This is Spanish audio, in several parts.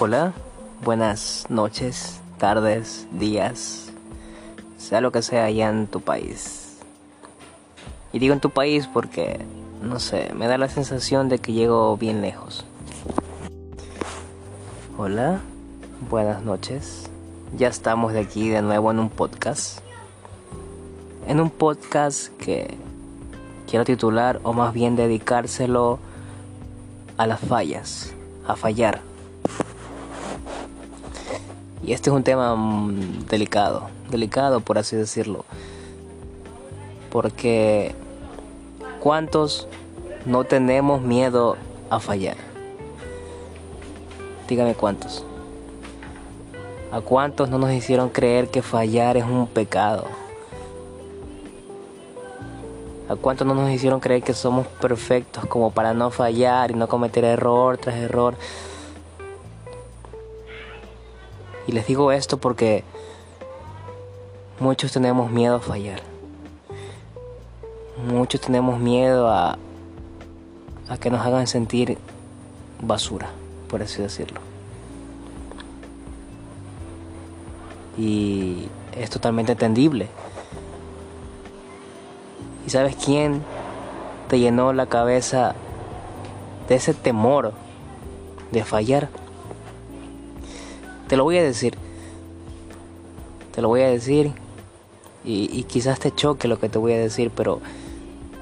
Hola, buenas noches, tardes, días, sea lo que sea allá en tu país. Y digo en tu país porque, no sé, me da la sensación de que llego bien lejos. Hola, buenas noches. Ya estamos de aquí de nuevo en un podcast. En un podcast que quiero titular o más bien dedicárselo a las fallas, a fallar. Y este es un tema mm, delicado, delicado por así decirlo. Porque ¿cuántos no tenemos miedo a fallar? Dígame cuántos. ¿A cuántos no nos hicieron creer que fallar es un pecado? ¿A cuántos no nos hicieron creer que somos perfectos como para no fallar y no cometer error tras error? Y les digo esto porque muchos tenemos miedo a fallar. Muchos tenemos miedo a, a que nos hagan sentir basura, por así decirlo. Y es totalmente entendible. ¿Y sabes quién te llenó la cabeza de ese temor de fallar? Te lo voy a decir. Te lo voy a decir. Y, quizás te choque lo que te voy a decir, pero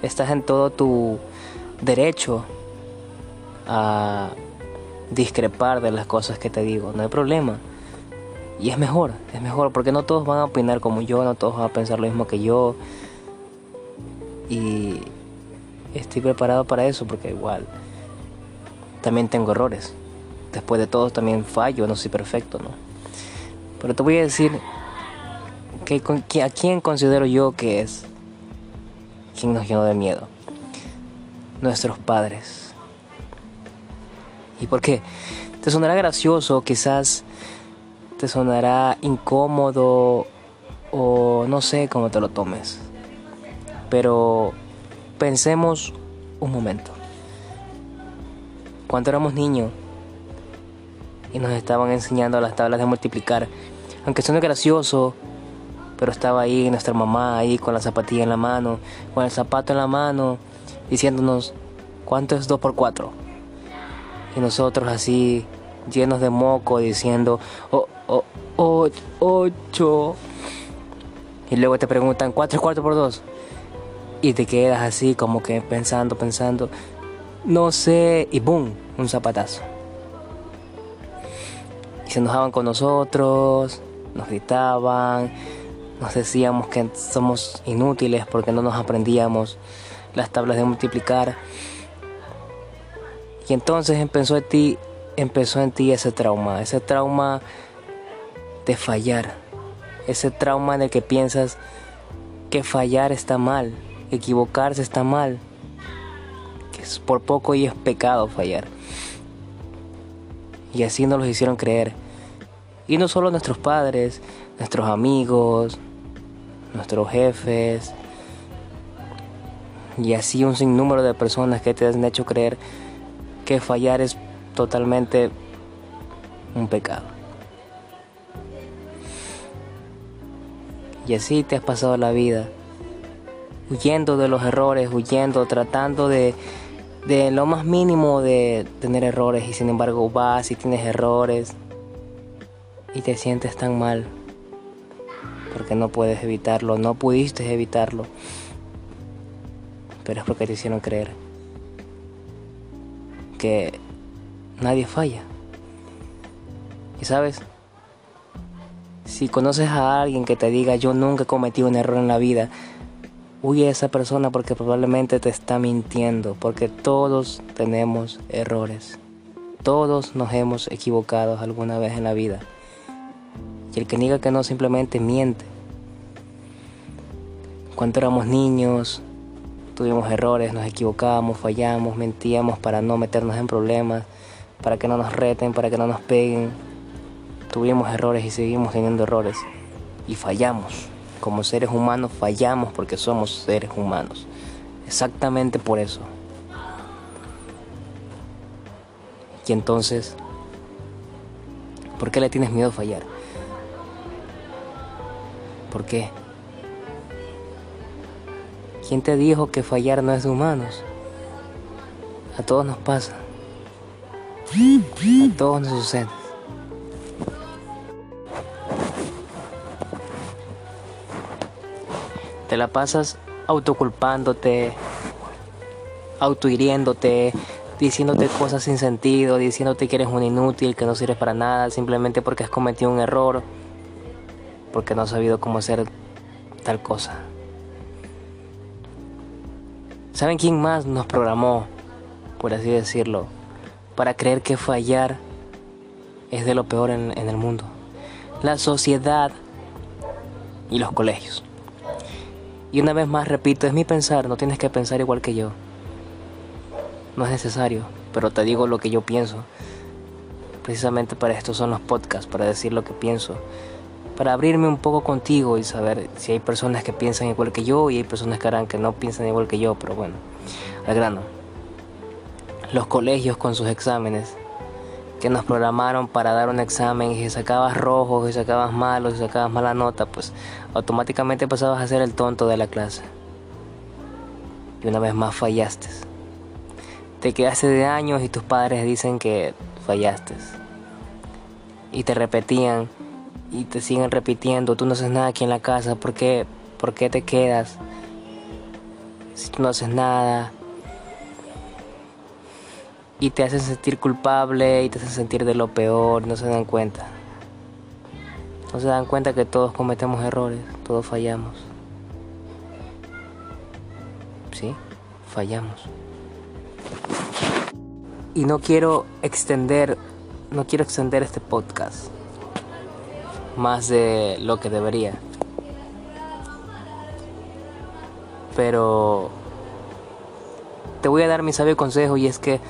estás en todo tu derecho a discrepar de las cosas que te digo. No hay problema. Y es mejor, es mejor, porque no todos van a opinar como yo, no todos van a pensar lo mismo que yo. Y estoy preparado para eso, porque igual también tengo errores después de todo también fallo, no soy perfecto, ¿no? Pero te voy a decir que, a quién considero yo que es quien nos llenó de miedo. Nuestros padres. ¿Y por qué? Te sonará gracioso, quizás te sonará incómodo o no sé cómo te lo tomes. Pero pensemos un momento. Cuando éramos niños, y nos estaban enseñando las tablas de multiplicar. Aunque suene gracioso, pero estaba ahí nuestra mamá ahí con la zapatilla en la mano, con el zapato en la mano, diciéndonos cuánto es 2 por 4. Y nosotros así llenos de moco diciendo oh, oh, 8. Y luego te preguntan 4 es 4 por 2. Y te quedas así como que pensando, pensando, no sé, y boom, un zapatazo se enojaban con nosotros, nos gritaban, nos decíamos que somos inútiles porque no nos aprendíamos las tablas de multiplicar. Y entonces empezó en ti, empezó en ti ese trauma, ese trauma de fallar, ese trauma en el que piensas que fallar está mal, equivocarse está mal, que es por poco y es pecado fallar. Y así nos los hicieron creer. Y no solo nuestros padres, nuestros amigos, nuestros jefes, y así un sinnúmero de personas que te han hecho creer que fallar es totalmente un pecado. Y así te has pasado la vida, huyendo de los errores, huyendo, tratando de, de lo más mínimo de tener errores y sin embargo vas y tienes errores y te sientes tan mal porque no puedes evitarlo, no pudiste evitarlo, pero es porque te hicieron creer que nadie falla. Y sabes, si conoces a alguien que te diga yo nunca he cometido un error en la vida, huye a esa persona porque probablemente te está mintiendo, porque todos tenemos errores. Todos nos hemos equivocado alguna vez en la vida. Y el que diga que no simplemente miente. Cuando éramos niños, tuvimos errores, nos equivocábamos, fallamos, mentíamos para no meternos en problemas, para que no nos reten, para que no nos peguen. Tuvimos errores y seguimos teniendo errores. Y fallamos. Como seres humanos fallamos porque somos seres humanos. Exactamente por eso. Y entonces ¿Por qué le tienes miedo a fallar? ¿Por qué? ¿Quién te dijo que fallar no es de humanos? A todos nos pasa. A todos nos sucede. Te la pasas autoculpándote, autohiriéndote, diciéndote cosas sin sentido, diciéndote que eres un inútil, que no sirves para nada, simplemente porque has cometido un error, porque no has sabido cómo hacer tal cosa. ¿Saben quién más nos programó, por así decirlo, para creer que fallar es de lo peor en, en el mundo? La sociedad y los colegios. Y una vez más repito, es mi pensar, no tienes que pensar igual que yo. No es necesario, pero te digo lo que yo pienso. Precisamente para esto son los podcasts, para decir lo que pienso. Para abrirme un poco contigo y saber si hay personas que piensan igual que yo y hay personas que harán que no piensan igual que yo, pero bueno, al grano. Los colegios con sus exámenes, nos programaron para dar un examen y si sacabas rojos y sacabas malos y sacabas mala nota, pues automáticamente pasabas a ser el tonto de la clase. Y una vez más fallaste. Te quedaste de años y tus padres dicen que fallaste. Y te repetían y te siguen repitiendo, tú no haces nada aquí en la casa, ¿por qué, ¿Por qué te quedas? Si tú no haces nada. Y te hacen sentir culpable y te hacen sentir de lo peor, no se dan cuenta. No se dan cuenta que todos cometemos errores, todos fallamos. Sí, fallamos. Y no quiero extender, no quiero extender este podcast más de lo que debería. Pero te voy a dar mi sabio consejo y es que,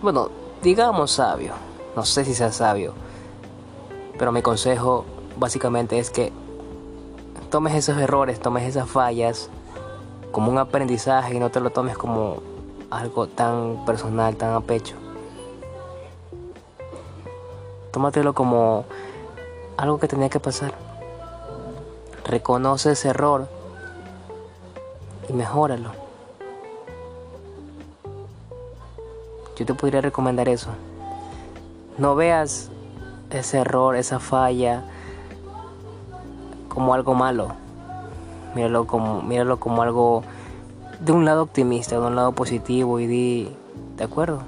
bueno, digamos sabio, no sé si sea sabio, pero mi consejo básicamente es que tomes esos errores, tomes esas fallas como un aprendizaje y no te lo tomes como algo tan personal, tan a pecho. Tómatelo como algo que tenía que pasar. Reconoce ese error y mejóralo. Yo te podría recomendar eso. No veas ese error, esa falla como algo malo. Míralo como, míralo como algo de un lado optimista, de un lado positivo y di, de acuerdo,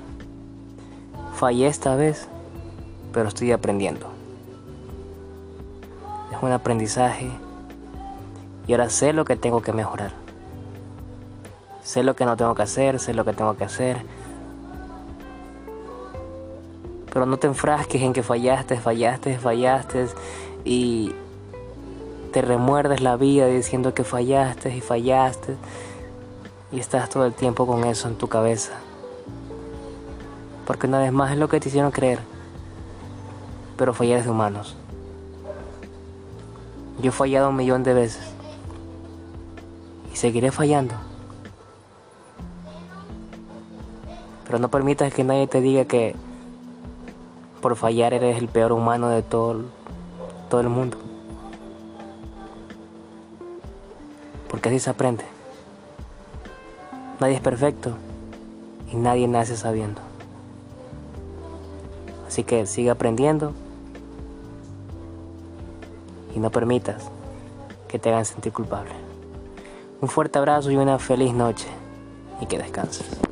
fallé esta vez, pero estoy aprendiendo un aprendizaje y ahora sé lo que tengo que mejorar. Sé lo que no tengo que hacer, sé lo que tengo que hacer. Pero no te enfrasques en que fallaste, fallaste, fallaste y te remuerdes la vida diciendo que fallaste y fallaste y estás todo el tiempo con eso en tu cabeza. Porque una vez más es lo que te hicieron creer. Pero fallar de humanos. Yo he fallado un millón de veces. Y seguiré fallando. Pero no permitas que nadie te diga que por fallar eres el peor humano de todo, todo el mundo. Porque así se aprende. Nadie es perfecto y nadie nace sabiendo. Así que sigue aprendiendo y no permitas que te hagan sentir culpable. Un fuerte abrazo y una feliz noche y que descanses.